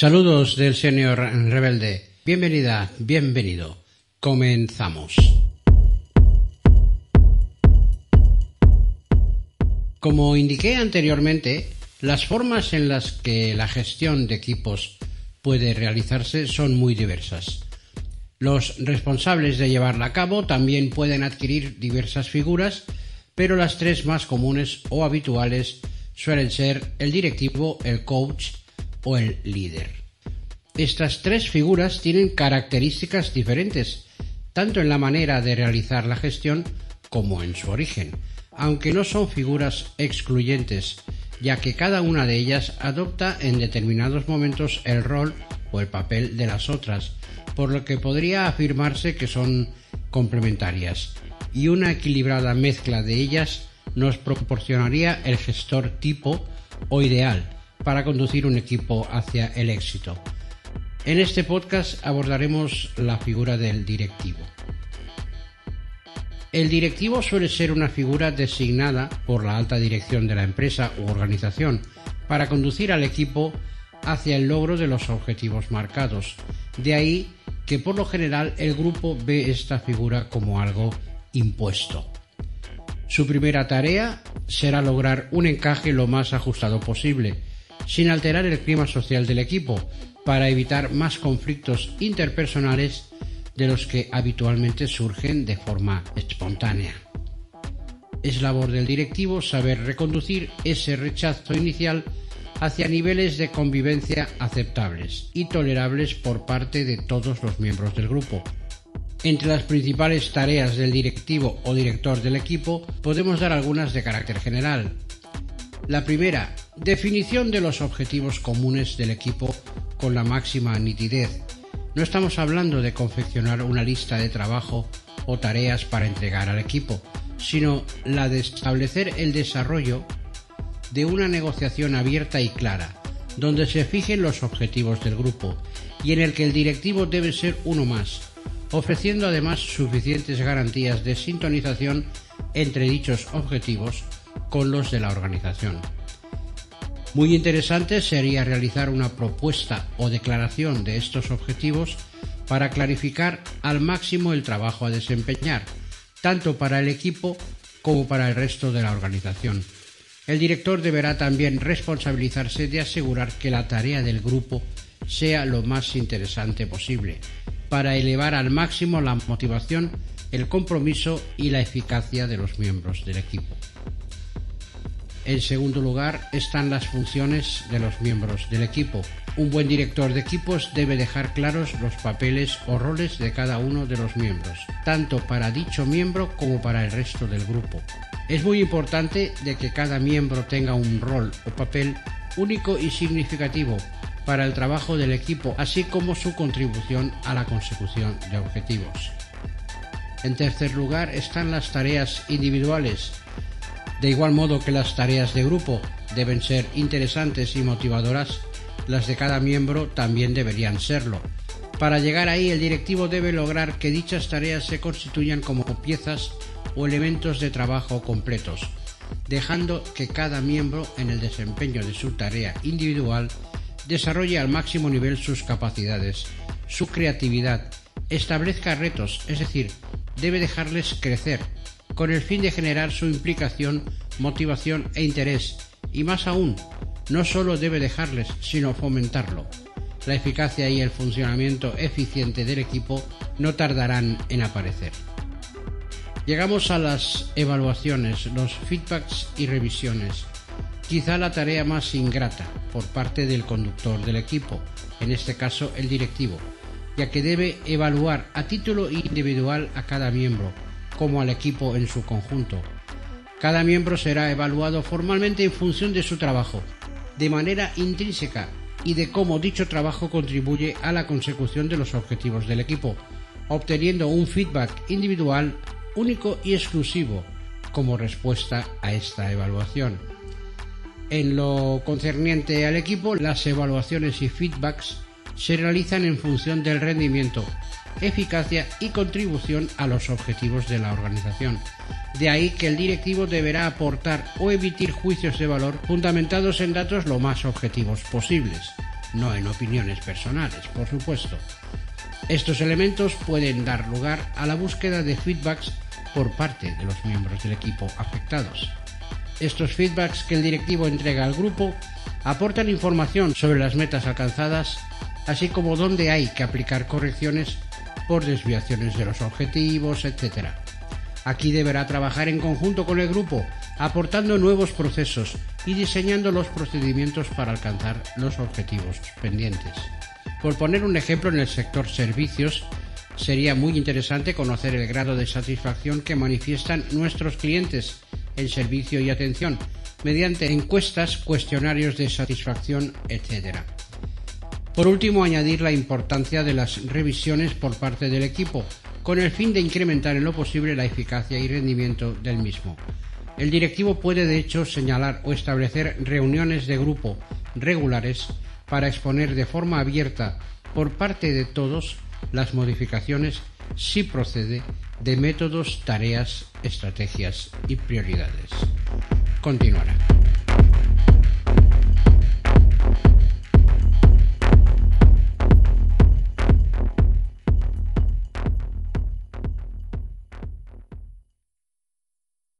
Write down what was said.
Saludos del señor rebelde. Bienvenida, bienvenido. Comenzamos. Como indiqué anteriormente, las formas en las que la gestión de equipos puede realizarse son muy diversas. Los responsables de llevarla a cabo también pueden adquirir diversas figuras, pero las tres más comunes o habituales suelen ser el directivo, el coach o el líder. Estas tres figuras tienen características diferentes, tanto en la manera de realizar la gestión como en su origen, aunque no son figuras excluyentes, ya que cada una de ellas adopta en determinados momentos el rol o el papel de las otras, por lo que podría afirmarse que son complementarias, y una equilibrada mezcla de ellas nos proporcionaría el gestor tipo o ideal para conducir un equipo hacia el éxito. En este podcast abordaremos la figura del directivo. El directivo suele ser una figura designada por la alta dirección de la empresa u organización para conducir al equipo hacia el logro de los objetivos marcados. De ahí que por lo general el grupo ve esta figura como algo impuesto. Su primera tarea será lograr un encaje lo más ajustado posible, sin alterar el clima social del equipo, para evitar más conflictos interpersonales de los que habitualmente surgen de forma espontánea. Es labor del directivo saber reconducir ese rechazo inicial hacia niveles de convivencia aceptables y tolerables por parte de todos los miembros del grupo. Entre las principales tareas del directivo o director del equipo podemos dar algunas de carácter general. La primera, definición de los objetivos comunes del equipo con la máxima nitidez. No estamos hablando de confeccionar una lista de trabajo o tareas para entregar al equipo, sino la de establecer el desarrollo de una negociación abierta y clara, donde se fijen los objetivos del grupo y en el que el directivo debe ser uno más, ofreciendo además suficientes garantías de sintonización entre dichos objetivos con los de la organización. Muy interesante sería realizar una propuesta o declaración de estos objetivos para clarificar al máximo el trabajo a desempeñar, tanto para el equipo como para el resto de la organización. El director deberá también responsabilizarse de asegurar que la tarea del grupo sea lo más interesante posible, para elevar al máximo la motivación, el compromiso y la eficacia de los miembros del equipo. En segundo lugar están las funciones de los miembros del equipo. Un buen director de equipos debe dejar claros los papeles o roles de cada uno de los miembros, tanto para dicho miembro como para el resto del grupo. Es muy importante de que cada miembro tenga un rol o papel único y significativo para el trabajo del equipo, así como su contribución a la consecución de objetivos. En tercer lugar están las tareas individuales de igual modo que las tareas de grupo deben ser interesantes y motivadoras, las de cada miembro también deberían serlo. Para llegar ahí el directivo debe lograr que dichas tareas se constituyan como piezas o elementos de trabajo completos, dejando que cada miembro en el desempeño de su tarea individual desarrolle al máximo nivel sus capacidades, su creatividad, establezca retos, es decir, debe dejarles crecer, con el fin de generar su implicación, motivación e interés, y más aún, no solo debe dejarles, sino fomentarlo. La eficacia y el funcionamiento eficiente del equipo no tardarán en aparecer. Llegamos a las evaluaciones, los feedbacks y revisiones. Quizá la tarea más ingrata por parte del conductor del equipo, en este caso el directivo, ya que debe evaluar a título individual a cada miembro, como al equipo en su conjunto. Cada miembro será evaluado formalmente en función de su trabajo, de manera intrínseca y de cómo dicho trabajo contribuye a la consecución de los objetivos del equipo, obteniendo un feedback individual único y exclusivo como respuesta a esta evaluación. En lo concerniente al equipo, las evaluaciones y feedbacks se realizan en función del rendimiento, eficacia y contribución a los objetivos de la organización. De ahí que el directivo deberá aportar o emitir juicios de valor fundamentados en datos lo más objetivos posibles. no en opiniones personales, por supuesto. Estos elementos pueden dar lugar a la búsqueda de feedbacks por parte de los miembros del equipo afectados. Estos feedbacks que el directivo entrega al grupo aportan información sobre las metas alcanzadas, así como dónde hay que aplicar correcciones por desviaciones de los objetivos, etc. Aquí deberá trabajar en conjunto con el grupo, aportando nuevos procesos y diseñando los procedimientos para alcanzar los objetivos pendientes. Por poner un ejemplo en el sector servicios, sería muy interesante conocer el grado de satisfacción que manifiestan nuestros clientes en servicio y atención mediante encuestas, cuestionarios de satisfacción, etc. Por último, añadir la importancia de las revisiones por parte del equipo, con el fin de incrementar en lo posible la eficacia y rendimiento del mismo. El directivo puede, de hecho, señalar o establecer reuniones de grupo regulares para exponer de forma abierta por parte de todos las modificaciones, si procede, de métodos, tareas, estrategias y prioridades. Continuará.